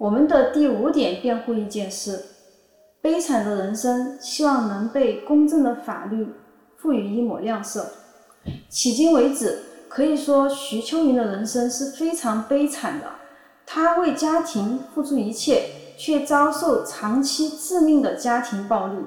我们的第五点辩护意见是：悲惨的人生，希望能被公正的法律赋予一抹亮色。迄今为止，可以说徐秋云的人生是非常悲惨的。她为家庭付出一切，却遭受长期致命的家庭暴力。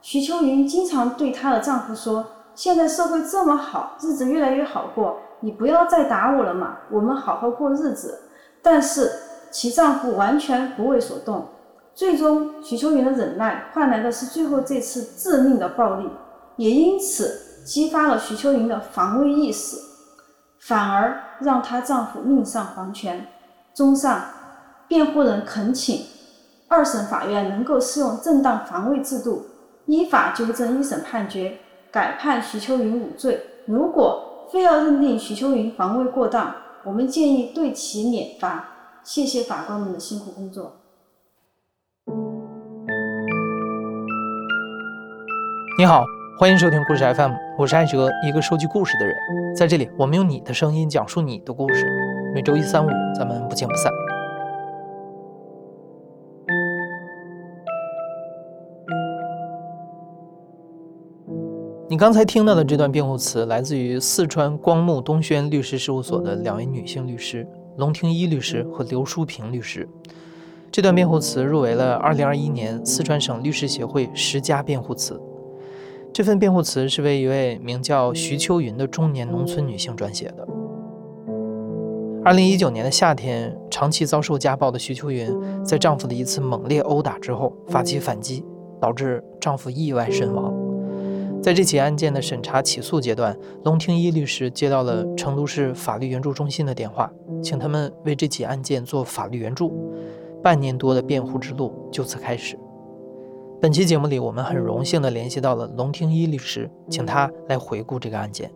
徐秋云经常对她的丈夫说：“现在社会这么好，日子越来越好过，你不要再打我了嘛，我们好好过日子。”但是其丈夫完全不为所动。最终，徐秋云的忍耐换来的是最后这次致命的暴力，也因此激发了徐秋云的防卫意识，反而让她丈夫命丧黄泉。综上，辩护人恳请二审法院能够适用正当防卫制度。依法纠正一审判决，改判徐秋云无罪。如果非要认定徐秋云防卫过当，我们建议对其免罚。谢谢法官们的辛苦工作。你好，欢迎收听故事 FM，我是艾哲，一个收集故事的人。在这里，我们用你的声音讲述你的故事。每周一、三、五，咱们不见不散。你刚才听到的这段辩护词，来自于四川光木东轩律师事务所的两位女性律师龙庭一律师和刘淑平律师。这段辩护词入围了2021年四川省律师协会十佳辩护词。这份辩护词是为一位名叫徐秋云的中年农村女性撰写的。2019年的夏天，长期遭受家暴的徐秋云，在丈夫的一次猛烈殴打之后发起反击，导致丈夫意外身亡。在这起案件的审查起诉阶段，龙庭一律师接到了成都市法律援助中心的电话，请他们为这起案件做法律援助。半年多的辩护之路就此开始。本期节目里，我们很荣幸地联系到了龙庭一律师，请他来回顾这个案件。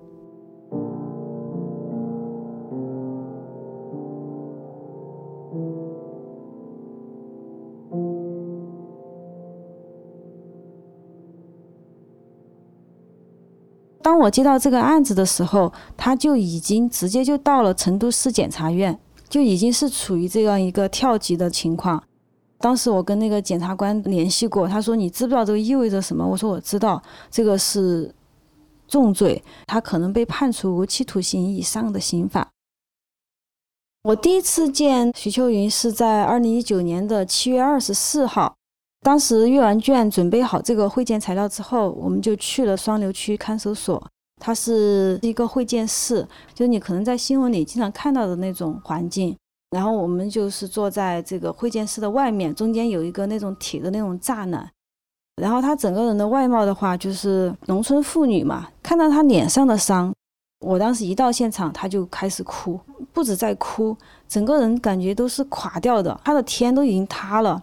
我接到这个案子的时候，他就已经直接就到了成都市检察院，就已经是处于这样一个跳级的情况。当时我跟那个检察官联系过，他说：“你知不知道这个意味着什么？”我说：“我知道，这个是重罪，他可能被判处无期徒刑以上的刑罚。”我第一次见徐秋云是在二零一九年的七月二十四号。当时阅完卷，准备好这个会见材料之后，我们就去了双流区看守所。它是一个会见室，就是你可能在新闻里经常看到的那种环境。然后我们就是坐在这个会见室的外面，中间有一个那种铁的那种栅栏。然后他整个人的外貌的话，就是农村妇女嘛。看到他脸上的伤，我当时一到现场，他就开始哭，不止在哭，整个人感觉都是垮掉的，他的天都已经塌了。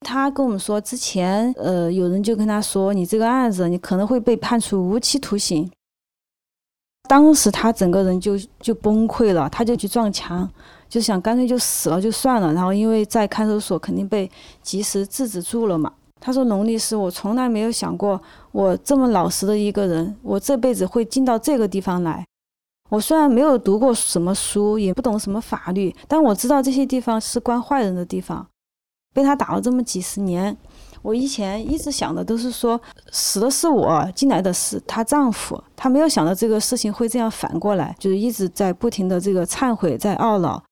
他跟我们说，之前呃，有人就跟他说，你这个案子你可能会被判处无期徒刑。当时他整个人就就崩溃了，他就去撞墙，就想干脆就死了就算了。然后因为在看守所肯定被及时制止住了嘛。他说：“龙律师，我从来没有想过，我这么老实的一个人，我这辈子会进到这个地方来。我虽然没有读过什么书，也不懂什么法律，但我知道这些地方是关坏人的地方。”被他打了这么几十年，我以前一直想的都是说死的是我，进来的是她丈夫，她没有想到这个事情会这样反过来，就是一直在不停的这个忏悔，在懊恼。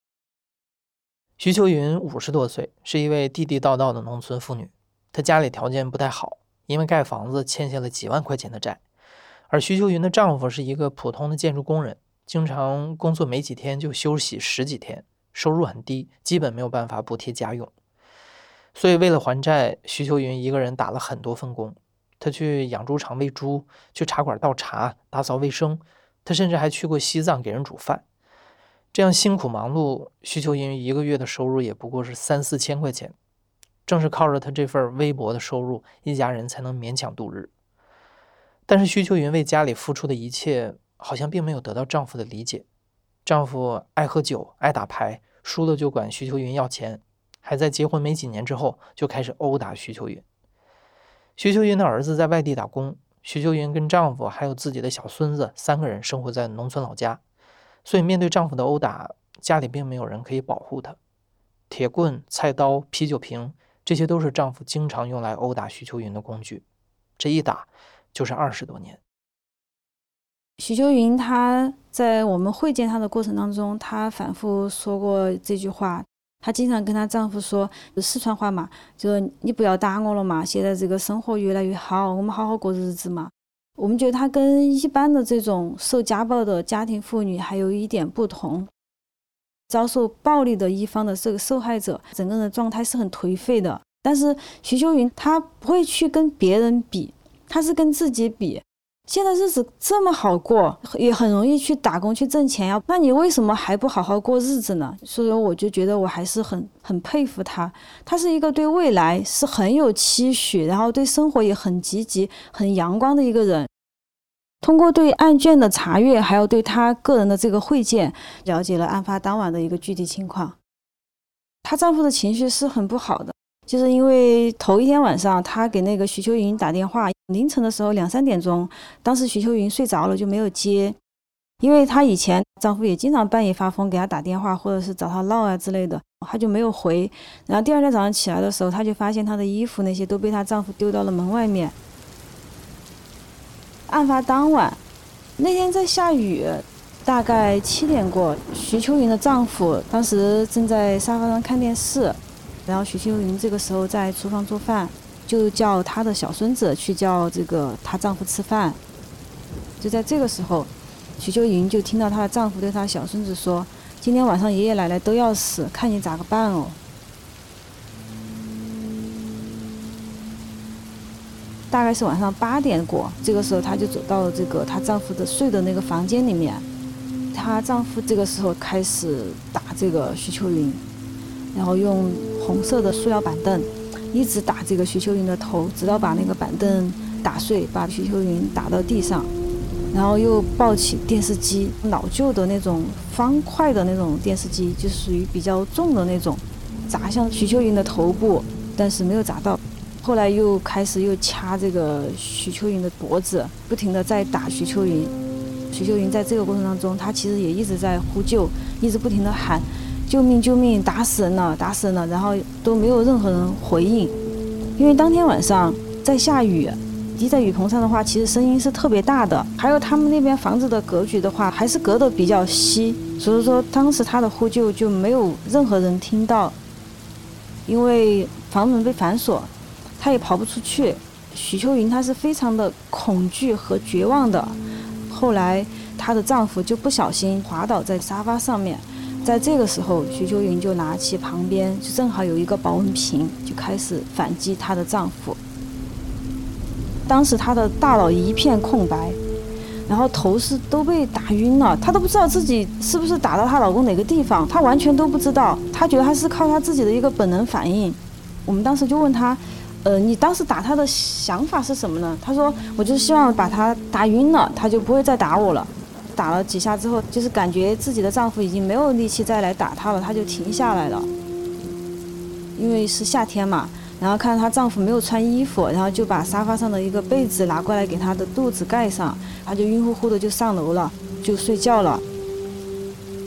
徐秋云五十多岁，是一位地地道道的农村妇女，她家里条件不太好，因为盖房子欠下了几万块钱的债，而徐秋云的丈夫是一个普通的建筑工人，经常工作没几天就休息十几天，收入很低，基本没有办法补贴家用。所以，为了还债，徐秋云一个人打了很多份工。他去养猪场喂猪，去茶馆倒茶、打扫卫生。他甚至还去过西藏给人煮饭。这样辛苦忙碌，徐秋云一个月的收入也不过是三四千块钱。正是靠着他这份微薄的收入，一家人才能勉强度日。但是，徐秋云为家里付出的一切，好像并没有得到丈夫的理解。丈夫爱喝酒，爱打牌，输了就管徐秋云要钱。还在结婚没几年之后就开始殴打徐秋云。徐秋云的儿子在外地打工，徐秋云跟丈夫还有自己的小孙子三个人生活在农村老家，所以面对丈夫的殴打，家里并没有人可以保护她。铁棍、菜刀、啤酒瓶，这些都是丈夫经常用来殴打徐秋云的工具。这一打就是二十多年。徐秋云她在我们会见她的过程当中，她反复说过这句话。她经常跟她丈夫说四川话嘛，就说你不要打我了嘛，现在这个生活越来越好，我们好好过日子嘛。我们觉得她跟一般的这种受家暴的家庭妇女还有一点不同。遭受暴力的一方的这个受害者，整个人的状态是很颓废的。但是徐秋云她不会去跟别人比，她是跟自己比。现在日子这么好过，也很容易去打工去挣钱呀，那你为什么还不好好过日子呢？所以我就觉得我还是很很佩服他。他是一个对未来是很有期许，然后对生活也很积极、很阳光的一个人。通过对案卷的查阅，还有对她个人的这个会见，了解了案发当晚的一个具体情况。她丈夫的情绪是很不好的，就是因为头一天晚上，她给那个徐秋云打电话，凌晨的时候两三点钟，当时徐秋云睡着了就没有接，因为她以前丈夫也经常半夜发疯给她打电话，或者是找她闹啊之类的，她就没有回。然后第二天早上起来的时候，她就发现她的衣服那些都被她丈夫丢到了门外面。案发当晚，那天在下雨，大概七点过。徐秋云的丈夫当时正在沙发上看电视，然后徐秋云这个时候在厨房做饭，就叫她的小孙子去叫这个她丈夫吃饭。就在这个时候，徐秋云就听到她的丈夫对她小孙子说：“今天晚上爷爷奶奶都要死，看你咋个办哦。”大概是晚上八点过，这个时候她就走到了这个她丈夫的睡的那个房间里面，她丈夫这个时候开始打这个徐秋云，然后用红色的塑料板凳一直打这个徐秋云的头，直到把那个板凳打碎，把徐秋云打到地上，然后又抱起电视机，老旧的那种方块的那种电视机，就属于比较重的那种，砸向徐秋云的头部，但是没有砸到。后来又开始又掐这个徐秋云的脖子，不停的在打徐秋云。徐秋云在这个过程当中，她其实也一直在呼救，一直不停的喊：“救命！救命！打死人了！打死人了！”然后都没有任何人回应。因为当天晚上在下雨，滴在雨棚上的话，其实声音是特别大的。还有他们那边房子的格局的话，还是隔得比较稀，所以说当时他的呼救就没有任何人听到，因为房门被反锁。她也跑不出去，许秋云她是非常的恐惧和绝望的。后来她的丈夫就不小心滑倒在沙发上面，在这个时候，徐秋云就拿起旁边就正好有一个保温瓶，就开始反击她的丈夫。当时她的大脑一片空白，然后头是都被打晕了，她都不知道自己是不是打到她老公哪个地方，她完全都不知道。她觉得她是靠她自己的一个本能反应。我们当时就问她。呃，你当时打她的想法是什么呢？她说，我就希望把她打晕了，她就不会再打我了。打了几下之后，就是感觉自己的丈夫已经没有力气再来打她了，她就停下来了。因为是夏天嘛，然后看到她丈夫没有穿衣服，然后就把沙发上的一个被子拿过来给她的肚子盖上，她就晕乎乎的就上楼了，就睡觉了。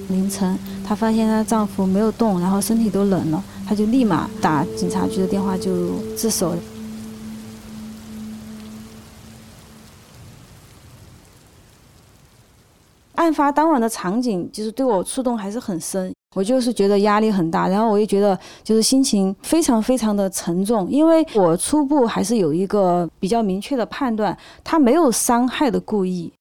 凌晨，她发现她丈夫没有动，然后身体都冷了。她就立马打警察局的电话，就自首。案发当晚的场景，就是对我触动还是很深。我就是觉得压力很大，然后我也觉得就是心情非常非常的沉重，因为我初步还是有一个比较明确的判断，他没有伤害的故意。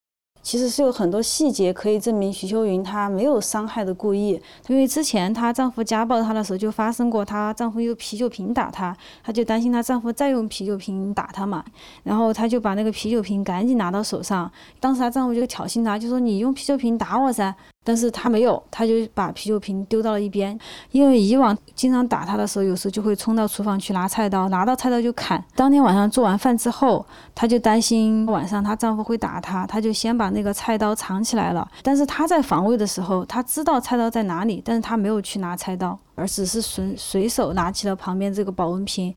其实是有很多细节可以证明徐秋云她没有伤害的故意，因为之前她丈夫家暴她的时候就发生过，她丈夫用啤酒瓶打她，她就担心她丈夫再用啤酒瓶打她嘛，然后她就把那个啤酒瓶赶紧拿到手上，当时她丈夫就挑衅她，就说你用啤酒瓶打我噻。但是他没有，他就把啤酒瓶丢到了一边。因为以往经常打他的时候，有时候就会冲到厨房去拿菜刀，拿到菜刀就砍。当天晚上做完饭之后，她就担心晚上她丈夫会打她，她就先把那个菜刀藏起来了。但是她在防卫的时候，她知道菜刀在哪里，但是她没有去拿菜刀，而只是随随手拿起了旁边这个保温瓶。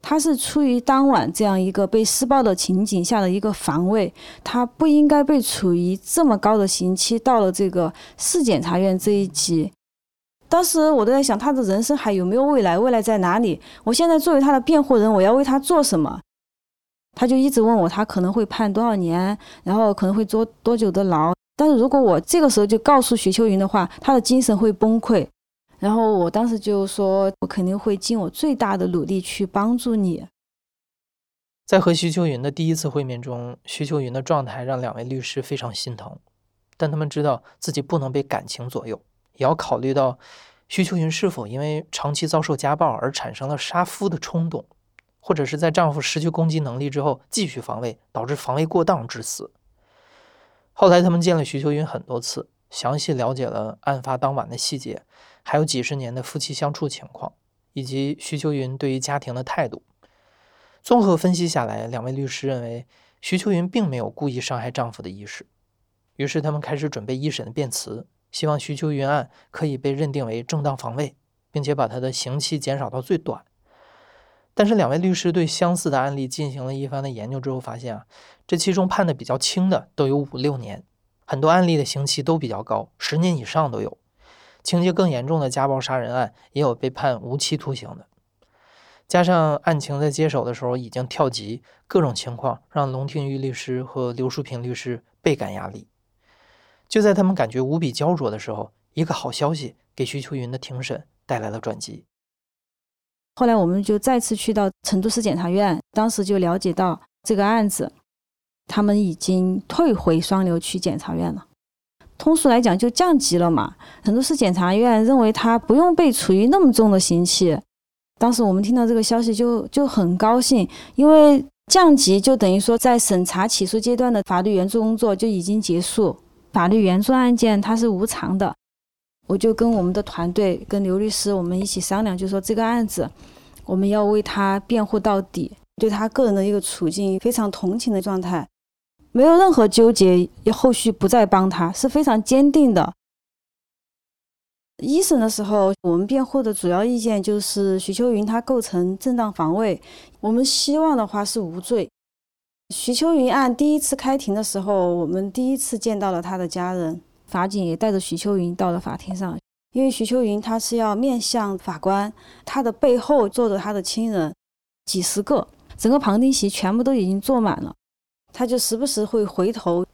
他是出于当晚这样一个被施暴的情景下的一个防卫，他不应该被处于这么高的刑期。到了这个市检察院这一级，当时我都在想，他的人生还有没有未来？未来在哪里？我现在作为他的辩护人，我要为他做什么？他就一直问我，他可能会判多少年，然后可能会坐多久的牢。但是如果我这个时候就告诉徐秋云的话，他的精神会崩溃。然后我当时就说，我肯定会尽我最大的努力去帮助你。在和徐秋云的第一次会面中，徐秋云的状态让两位律师非常心疼，但他们知道自己不能被感情左右。也要考虑到徐秋云是否因为长期遭受家暴而产生了杀夫的冲动，或者是在丈夫失去攻击能力之后继续防卫，导致防卫过当致死。后来他们见了徐秋云很多次，详细了解了案发当晚的细节，还有几十年的夫妻相处情况，以及徐秋云对于家庭的态度。综合分析下来，两位律师认为徐秋云并没有故意伤害丈夫的意识，于是他们开始准备一审的辩词。希望徐秋云案可以被认定为正当防卫，并且把他的刑期减少到最短。但是两位律师对相似的案例进行了一番的研究之后，发现啊，这其中判的比较轻的都有五六年，很多案例的刑期都比较高，十年以上都有。情节更严重的家暴杀人案也有被判无期徒刑的。加上案情在接手的时候已经跳级，各种情况让龙庭玉律师和刘淑平律师倍感压力。就在他们感觉无比焦灼的时候，一个好消息给徐秋云的庭审带来了转机。后来，我们就再次去到成都市检察院，当时就了解到这个案子，他们已经退回双流区检察院了。通俗来讲，就降级了嘛。成都市检察院认为他不用被处以那么重的刑期。当时我们听到这个消息就就很高兴，因为降级就等于说在审查起诉阶段的法律援助工作就已经结束。法律援助案件它是无偿的，我就跟我们的团队跟刘律师我们一起商量，就说这个案子我们要为他辩护到底，对他个人的一个处境非常同情的状态，没有任何纠结，也后续不再帮他，是非常坚定的。一审的时候，我们辩护的主要意见就是徐秋云他构成正当防卫，我们希望的话是无罪。徐秋云案第一次开庭的时候，我们第一次见到了他的家人，法警也带着徐秋云到了法庭上。因为徐秋云他是要面向法官，他的背后坐着他的亲人，几十个，整个旁听席全部都已经坐满了，他就时不时会回头，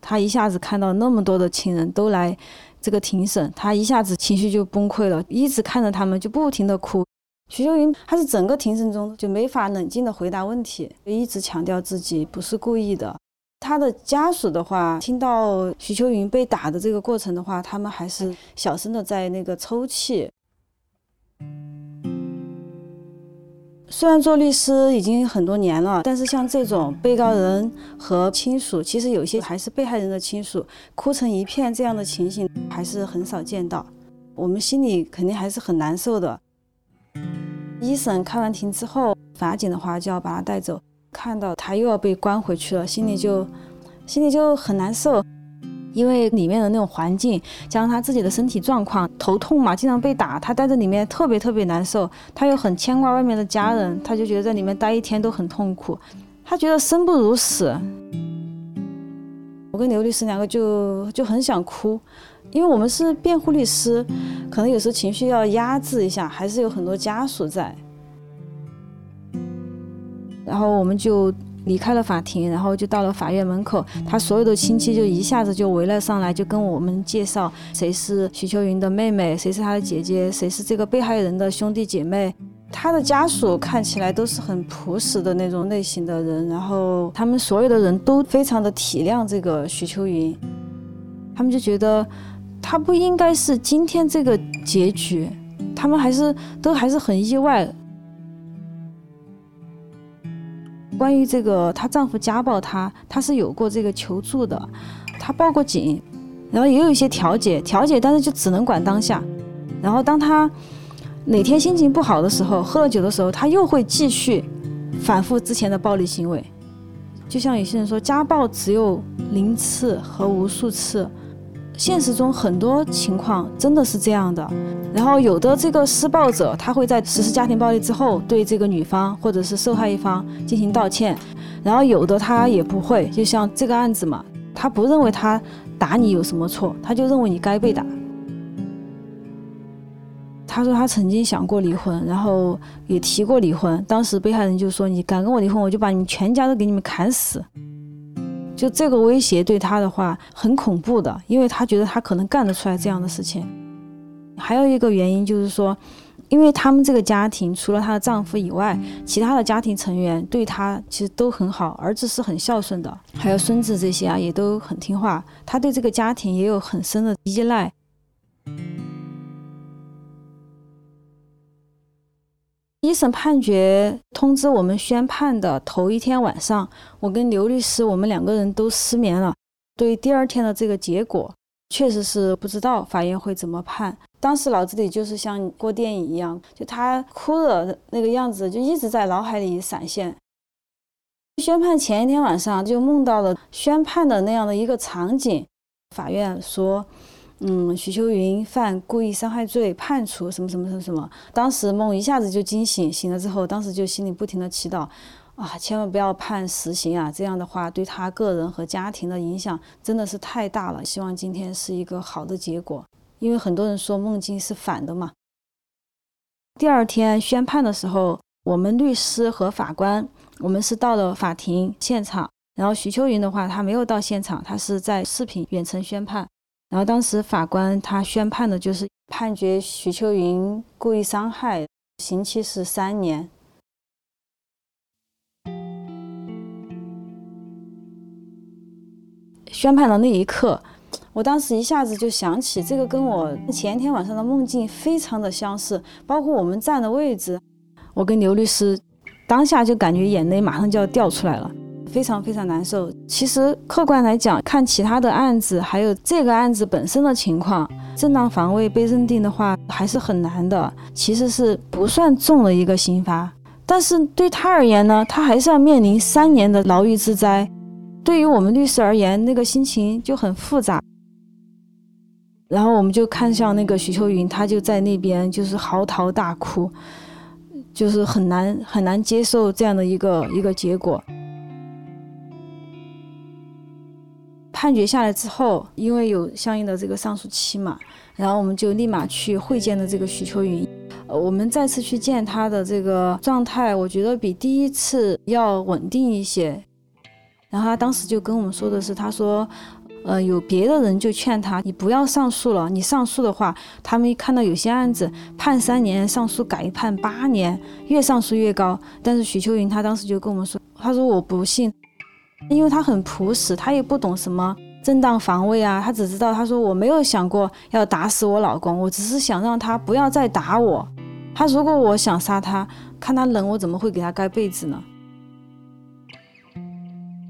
他一下子看到那么多的亲人都来这个庭审，他一下子情绪就崩溃了，一直看着他们就不停的哭。徐秋云，他是整个庭审中就没法冷静的回答问题，就一直强调自己不是故意的。他的家属的话，听到徐秋云被打的这个过程的话，他们还是小声的在那个抽泣。虽然做律师已经很多年了，但是像这种被告人和亲属，其实有些还是被害人的亲属，哭成一片这样的情形还是很少见到。我们心里肯定还是很难受的。一审开完庭之后，法警的话就要把他带走，看到他又要被关回去了，心里就心里就很难受，因为里面的那种环境，加上他自己的身体状况，头痛嘛，经常被打，他待在里面特别特别难受，他又很牵挂外面的家人，他就觉得在里面待一天都很痛苦，他觉得生不如死。我跟刘律师两个就就很想哭。因为我们是辩护律师，可能有时候情绪要压制一下，还是有很多家属在。然后我们就离开了法庭，然后就到了法院门口，他所有的亲戚就一下子就围了上来，就跟我们介绍谁是徐秋云的妹妹，谁是她的姐姐，谁是这个被害人的兄弟姐妹。他的家属看起来都是很朴实的那种类型的人，然后他们所有的人都非常的体谅这个徐秋云，他们就觉得。他不应该是今天这个结局，他们还是都还是很意外。关于这个，她丈夫家暴她，她是有过这个求助的，她报过警，然后也有一些调解，调解，但是就只能管当下。然后当她哪天心情不好的时候，喝了酒的时候，她又会继续反复之前的暴力行为。就像有些人说，家暴只有零次和无数次。现实中很多情况真的是这样的，然后有的这个施暴者他会在实施家庭暴力之后对这个女方或者是受害一方进行道歉，然后有的他也不会，就像这个案子嘛，他不认为他打你有什么错，他就认为你该被打。他说他曾经想过离婚，然后也提过离婚。当时被害人就说：“你敢跟我离婚，我就把你们全家都给你们砍死。”就这个威胁对他的话很恐怖的，因为他觉得他可能干得出来这样的事情。还有一个原因就是说，因为他们这个家庭除了她的丈夫以外，其他的家庭成员对她其实都很好，儿子是很孝顺的，还有孙子这些啊也都很听话，她对这个家庭也有很深的依赖。一审判决通知我们宣判的头一天晚上，我跟刘律师我们两个人都失眠了。对第二天的这个结果，确实是不知道法院会怎么判。当时脑子里就是像过电影一样，就他哭的那个样子就一直在脑海里闪现。宣判前一天晚上就梦到了宣判的那样的一个场景，法院说。嗯，徐秋云犯故意伤害罪，判处什么什么什么什么。当时梦一下子就惊醒，醒了之后，当时就心里不停的祈祷，啊，千万不要判死刑啊！这样的话，对他个人和家庭的影响真的是太大了。希望今天是一个好的结果，因为很多人说梦境是反的嘛。第二天宣判的时候，我们律师和法官，我们是到了法庭现场，然后徐秋云的话，他没有到现场，他是在视频远程宣判。然后当时法官他宣判的就是判决徐秋云故意伤害，刑期是三年。宣判的那一刻，我当时一下子就想起这个跟我前一天晚上的梦境非常的相似，包括我们站的位置，我跟刘律师当下就感觉眼泪马上就要掉出来了。非常非常难受。其实客观来讲，看其他的案子，还有这个案子本身的情况，正当防卫被认定的话，还是很难的。其实是不算重的一个刑罚，但是对他而言呢，他还是要面临三年的牢狱之灾。对于我们律师而言，那个心情就很复杂。然后我们就看向那个徐秋云，他就在那边就是嚎啕大哭，就是很难很难接受这样的一个一个结果。判决下来之后，因为有相应的这个上诉期嘛，然后我们就立马去会见了这个徐秋云。呃，我们再次去见他的这个状态，我觉得比第一次要稳定一些。然后他当时就跟我们说的是，他说，呃，有别的人就劝他，你不要上诉了，你上诉的话，他们一看到有些案子判三年，上诉改判八年，越上诉越高。但是徐秋云他当时就跟我们说，他说我不信。因为他很朴实，他也不懂什么正当防卫啊，他只知道他说我没有想过要打死我老公，我只是想让他不要再打我。他如果我想杀他，看他冷，我怎么会给他盖被子呢？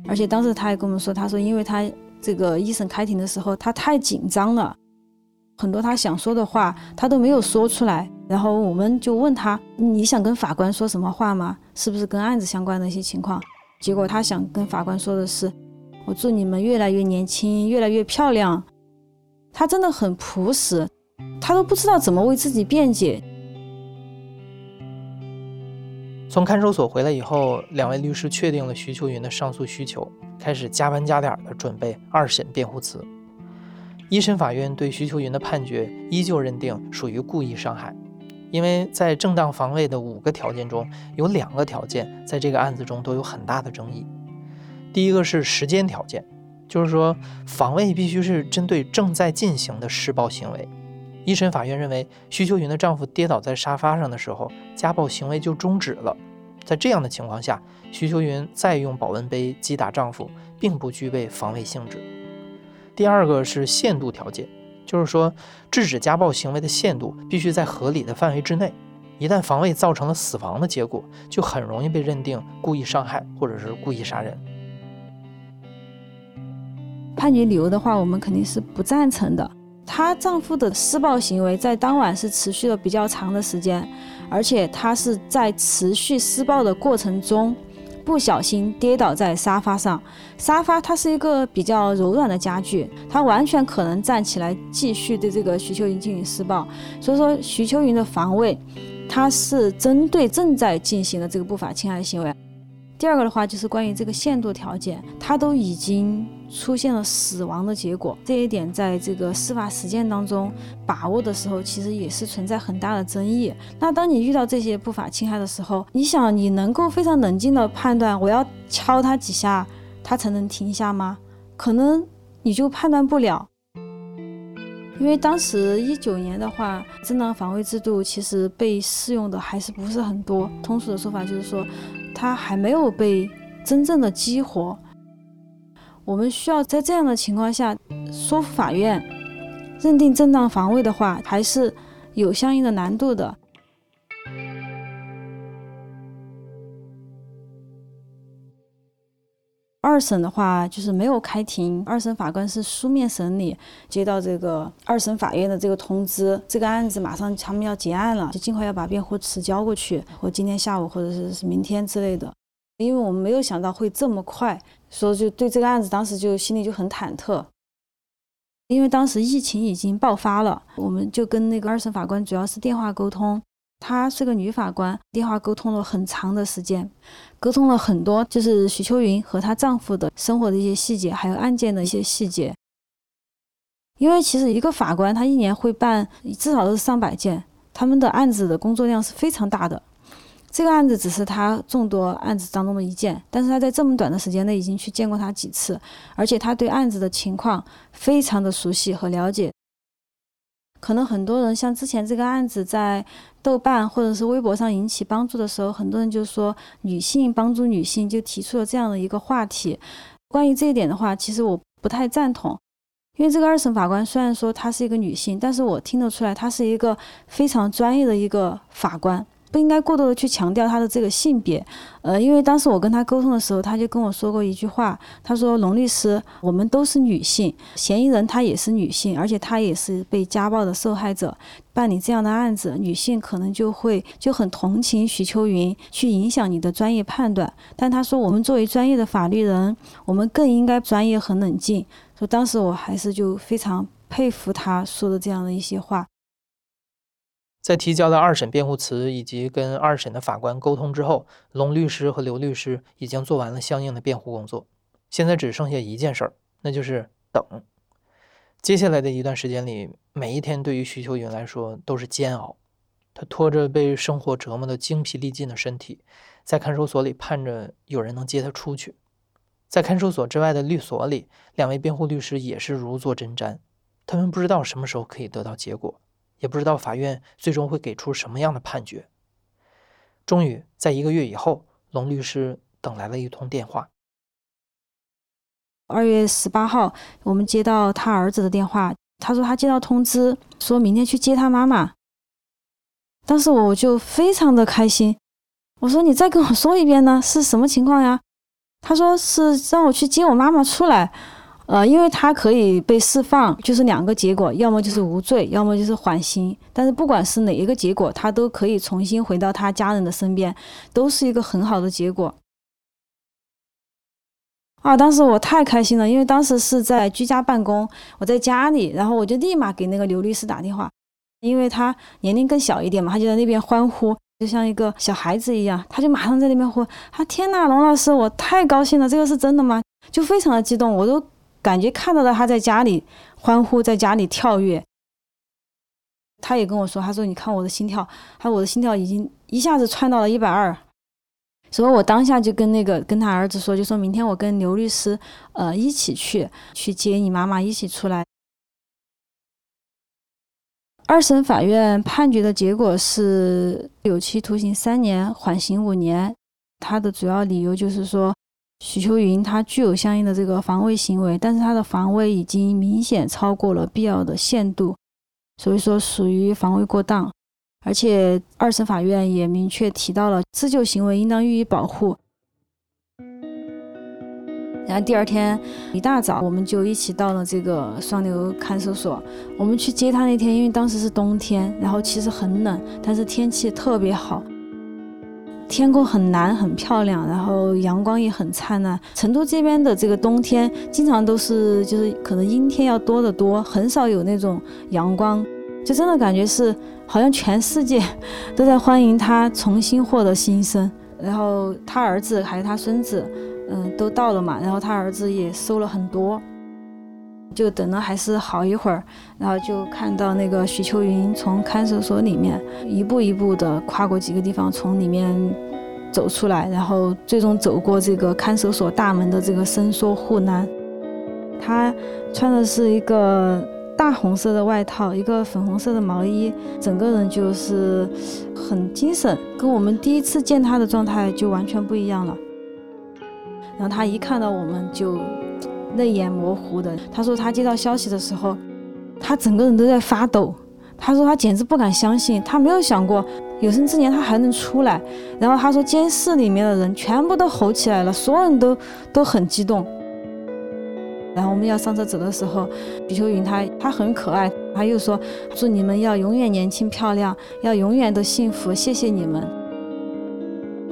而且当时他还跟我们说，他说因为他这个一审开庭的时候他太紧张了，很多他想说的话他都没有说出来。然后我们就问他，你想跟法官说什么话吗？是不是跟案子相关的一些情况？结果他想跟法官说的是：“我祝你们越来越年轻，越来越漂亮。”他真的很朴实，他都不知道怎么为自己辩解。从看守所回来以后，两位律师确定了徐秋云的上诉需求，开始加班加点的准备二审辩护词。一审法院对徐秋云的判决依旧认定属于故意伤害。因为在正当防卫的五个条件中，有两个条件在这个案子中都有很大的争议。第一个是时间条件，就是说防卫必须是针对正在进行的施暴行为。一审法院认为，徐秋云的丈夫跌倒在沙发上的时候，家暴行为就终止了。在这样的情况下，徐秋云再用保温杯击打丈夫，并不具备防卫性质。第二个是限度条件。就是说，制止家暴行为的限度必须在合理的范围之内。一旦防卫造成了死亡的结果，就很容易被认定故意伤害或者是故意杀人。判决理由的话，我们肯定是不赞成的。她丈夫的施暴行为在当晚是持续了比较长的时间，而且他是在持续施暴的过程中。不小心跌倒在沙发上，沙发它是一个比较柔软的家具，它完全可能站起来继续对这个徐秋云进行施暴。所以说，徐秋云的防卫，它是针对正在进行的这个不法侵害行为。第二个的话就是关于这个限度条件，它都已经出现了死亡的结果，这一点在这个司法实践当中把握的时候，其实也是存在很大的争议。那当你遇到这些不法侵害的时候，你想你能够非常冷静的判断，我要敲他几下，他才能停下吗？可能你就判断不了。因为当时一九年的话，正当防卫制度其实被适用的还是不是很多。通俗的说法就是说。他还没有被真正的激活，我们需要在这样的情况下说服法院认定正当防卫的话，还是有相应的难度的。二审的话就是没有开庭，二审法官是书面审理，接到这个二审法院的这个通知，这个案子马上他们要结案了，就尽快要把辩护词交过去，或今天下午或者是是明天之类的。因为我们没有想到会这么快，所以就对这个案子当时就心里就很忐忑。因为当时疫情已经爆发了，我们就跟那个二审法官主要是电话沟通。她是个女法官，电话沟通了很长的时间，沟通了很多，就是许秋云和她丈夫的生活的一些细节，还有案件的一些细节。因为其实一个法官他一年会办至少都是上百件，他们的案子的工作量是非常大的。这个案子只是他众多案子当中的一件，但是他在这么短的时间内已经去见过他几次，而且他对案子的情况非常的熟悉和了解。可能很多人像之前这个案子在豆瓣或者是微博上引起帮助的时候，很多人就说女性帮助女性，就提出了这样的一个话题。关于这一点的话，其实我不太赞同，因为这个二审法官虽然说她是一个女性，但是我听得出来她是一个非常专业的一个法官。不应该过多的去强调他的这个性别，呃，因为当时我跟他沟通的时候，他就跟我说过一句话，他说：“龙律师，我们都是女性，嫌疑人她也是女性，而且她也是被家暴的受害者，办理这样的案子，女性可能就会就很同情许秋云，去影响你的专业判断。但他说，我们作为专业的法律人，我们更应该专业和冷静。所以当时我还是就非常佩服他说的这样的一些话。”在提交了二审辩护词以及跟二审的法官沟通之后，龙律师和刘律师已经做完了相应的辩护工作，现在只剩下一件事儿，那就是等。接下来的一段时间里，每一天对于徐秋云来说都是煎熬。他拖着被生活折磨得精疲力尽的身体，在看守所里盼着有人能接他出去。在看守所之外的律所里，两位辩护律师也是如坐针毡，他们不知道什么时候可以得到结果。也不知道法院最终会给出什么样的判决。终于在一个月以后，龙律师等来了一通电话。二月十八号，我们接到他儿子的电话，他说他接到通知，说明天去接他妈妈。当时我就非常的开心，我说你再跟我说一遍呢，是什么情况呀？他说是让我去接我妈妈出来。呃，因为他可以被释放，就是两个结果，要么就是无罪，要么就是缓刑。但是不管是哪一个结果，他都可以重新回到他家人的身边，都是一个很好的结果。啊，当时我太开心了，因为当时是在居家办公，我在家里，然后我就立马给那个刘律师打电话，因为他年龄更小一点嘛，他就在那边欢呼，就像一个小孩子一样，他就马上在那边呼，啊天呐，龙老师，我太高兴了，这个是真的吗？就非常的激动，我都。感觉看到了他在家里欢呼，在家里跳跃。他也跟我说：“他说你看我的心跳，他说我的心跳已经一下子窜到了一百二。”所以，我当下就跟那个跟他儿子说，就说明天我跟刘律师呃一起去去接你妈妈，一起出来。二审法院判决的结果是有期徒刑三年，缓刑五年。他的主要理由就是说。许秋云他具有相应的这个防卫行为，但是他的防卫已经明显超过了必要的限度，所以说属于防卫过当。而且二审法院也明确提到了自救行为应当予以保护。然后第二天一大早，我们就一起到了这个双流看守所。我们去接他那天，因为当时是冬天，然后其实很冷，但是天气特别好。天空很蓝，很漂亮，然后阳光也很灿烂。成都这边的这个冬天，经常都是就是可能阴天要多得多，很少有那种阳光，就真的感觉是好像全世界都在欢迎他重新获得新生。然后他儿子还有他孙子，嗯，都到了嘛，然后他儿子也收了很多，就等了还是好一会儿，然后就看到那个徐秋云从看守所里面一步一步的跨过几个地方，从里面走出来，然后最终走过这个看守所大门的这个伸缩护栏，他穿的是一个。大红色的外套，一个粉红色的毛衣，整个人就是很精神，跟我们第一次见他的状态就完全不一样了。然后他一看到我们就泪眼模糊的，他说他接到消息的时候，他整个人都在发抖。他说他简直不敢相信，他没有想过有生之年他还能出来。然后他说监室里面的人全部都吼起来了，所有人都都很激动。然后我们要上车走的时候，徐秋云她她很可爱，她又说祝你们要永远年轻漂亮，要永远都幸福，谢谢你们。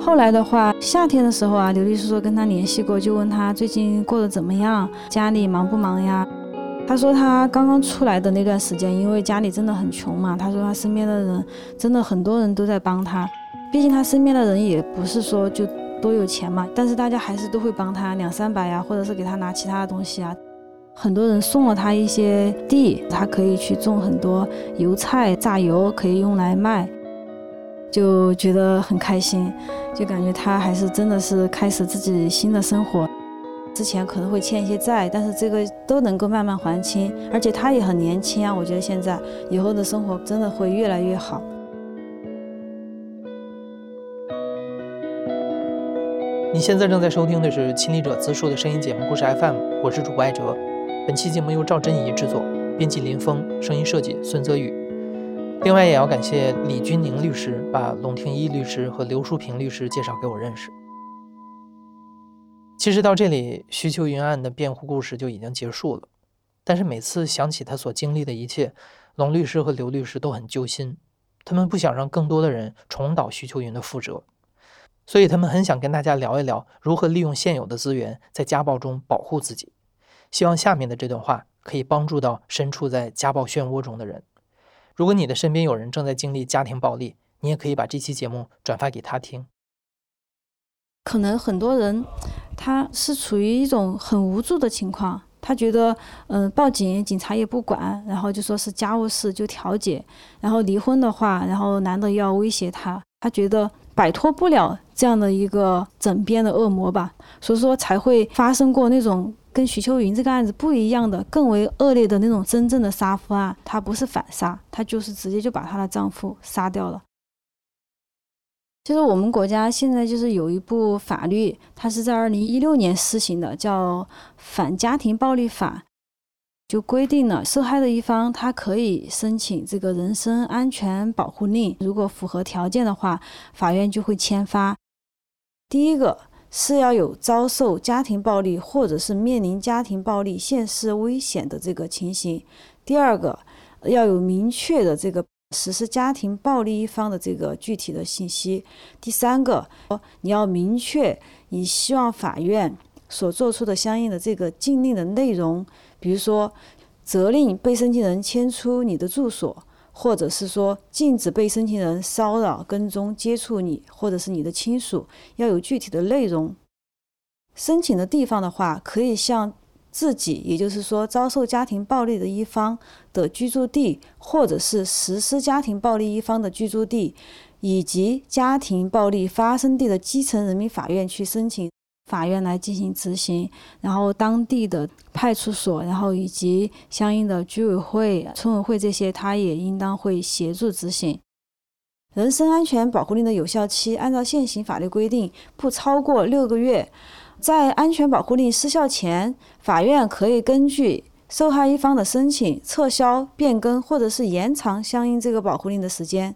后来的话，夏天的时候啊，刘律师说跟他联系过，就问他最近过得怎么样，家里忙不忙呀？他说他刚刚出来的那段时间，因为家里真的很穷嘛，他说他身边的人真的很多人都在帮他，毕竟他身边的人也不是说就。多有钱嘛？但是大家还是都会帮他两三百呀，或者是给他拿其他的东西啊。很多人送了他一些地，他可以去种很多油菜、榨油，可以用来卖，就觉得很开心，就感觉他还是真的是开始自己新的生活。之前可能会欠一些债，但是这个都能够慢慢还清，而且他也很年轻啊。我觉得现在以后的生活真的会越来越好。你现在正在收听的是亲历者自述的声音节目《故事 FM》，我是主播艾哲。本期节目由赵真怡制作，编辑林峰，声音设计孙泽宇。另外，也要感谢李军宁律师把龙庭一律师和刘淑平律师介绍给我认识。其实到这里，徐秋云案的辩护故事就已经结束了。但是每次想起他所经历的一切，龙律师和刘律师都很揪心，他们不想让更多的人重蹈徐秋云的覆辙。所以他们很想跟大家聊一聊如何利用现有的资源在家暴中保护自己。希望下面的这段话可以帮助到身处在家暴漩涡中的人。如果你的身边有人正在经历家庭暴力，你也可以把这期节目转发给他听。可能很多人他是处于一种很无助的情况，他觉得嗯报警警察也不管，然后就说是家务事就调解，然后离婚的话，然后男的要威胁他，他觉得。摆脱不了这样的一个枕边的恶魔吧，所以说才会发生过那种跟徐秋云这个案子不一样的、更为恶劣的那种真正的杀夫案。她不是反杀，她就是直接就把她的丈夫杀掉了。就是我们国家现在就是有一部法律，它是在二零一六年施行的，叫《反家庭暴力法》。就规定了受害的一方，他可以申请这个人身安全保护令，如果符合条件的话，法院就会签发。第一个是要有遭受家庭暴力或者是面临家庭暴力现实危险的这个情形；第二个要有明确的这个实施家庭暴力一方的这个具体的信息；第三个，你要明确你希望法院所做出的相应的这个禁令的内容。比如说，责令被申请人迁出你的住所，或者是说禁止被申请人骚扰、跟踪、接触你，或者是你的亲属，要有具体的内容。申请的地方的话，可以向自己，也就是说遭受家庭暴力的一方的居住地，或者是实施家庭暴力一方的居住地，以及家庭暴力发生地的基层人民法院去申请。法院来进行执行，然后当地的派出所，然后以及相应的居委会、村委会这些，他也应当会协助执行。人身安全保护令的有效期，按照现行法律规定，不超过六个月。在安全保护令失效前，法院可以根据受害一方的申请，撤销、变更或者是延长相应这个保护令的时间。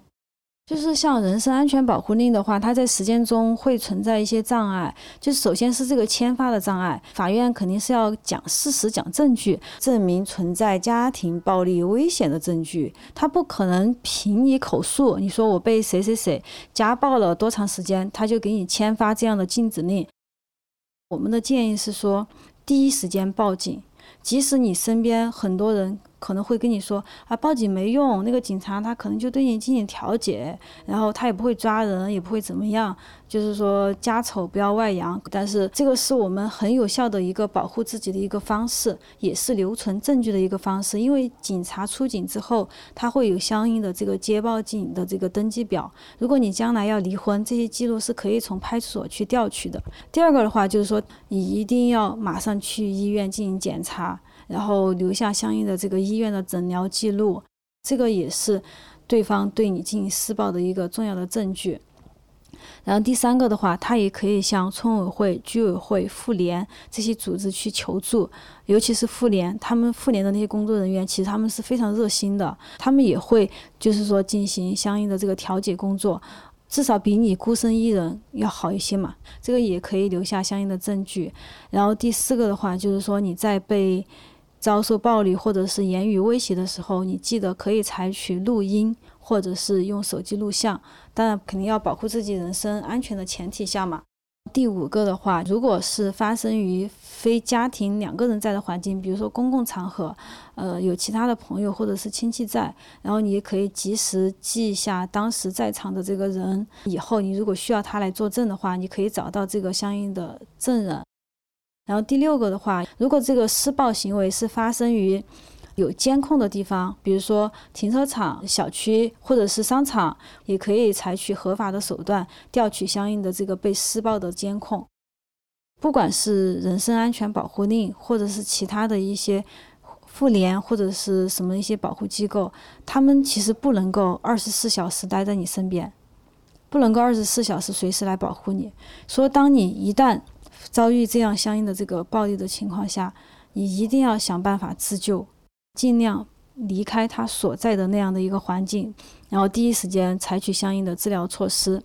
就是像人身安全保护令的话，它在实践中会存在一些障碍。就是首先是这个签发的障碍，法院肯定是要讲事实、讲证据，证明存在家庭暴力危险的证据。他不可能凭你口述，你说我被谁谁谁家暴了多长时间，他就给你签发这样的禁止令。我们的建议是说，第一时间报警，即使你身边很多人。可能会跟你说啊，报警没用，那个警察他可能就对你进行调解，然后他也不会抓人，也不会怎么样，就是说家丑不要外扬。但是这个是我们很有效的一个保护自己的一个方式，也是留存证据的一个方式。因为警察出警之后，他会有相应的这个接报警的这个登记表。如果你将来要离婚，这些记录是可以从派出所去调取的。第二个的话，就是说你一定要马上去医院进行检查。然后留下相应的这个医院的诊疗记录，这个也是对方对你进行施暴的一个重要的证据。然后第三个的话，他也可以向村委会、居委会、妇联这些组织去求助，尤其是妇联，他们妇联的那些工作人员其实他们是非常热心的，他们也会就是说进行相应的这个调解工作，至少比你孤身一人要好一些嘛。这个也可以留下相应的证据。然后第四个的话，就是说你在被遭受暴力或者是言语威胁的时候，你记得可以采取录音或者是用手机录像，当然肯定要保护自己人身安全的前提下嘛。第五个的话，如果是发生于非家庭两个人在的环境，比如说公共场合，呃，有其他的朋友或者是亲戚在，然后你也可以及时记下当时在场的这个人，以后你如果需要他来作证的话，你可以找到这个相应的证人。然后第六个的话，如果这个施暴行为是发生于有监控的地方，比如说停车场、小区或者是商场，也可以采取合法的手段调取相应的这个被施暴的监控。不管是人身安全保护令，或者是其他的一些妇联或者是什么一些保护机构，他们其实不能够二十四小时待在你身边，不能够二十四小时随时来保护你。说当你一旦遭遇这样相应的这个暴力的情况下，你一定要想办法自救，尽量离开他所在的那样的一个环境，然后第一时间采取相应的治疗措施。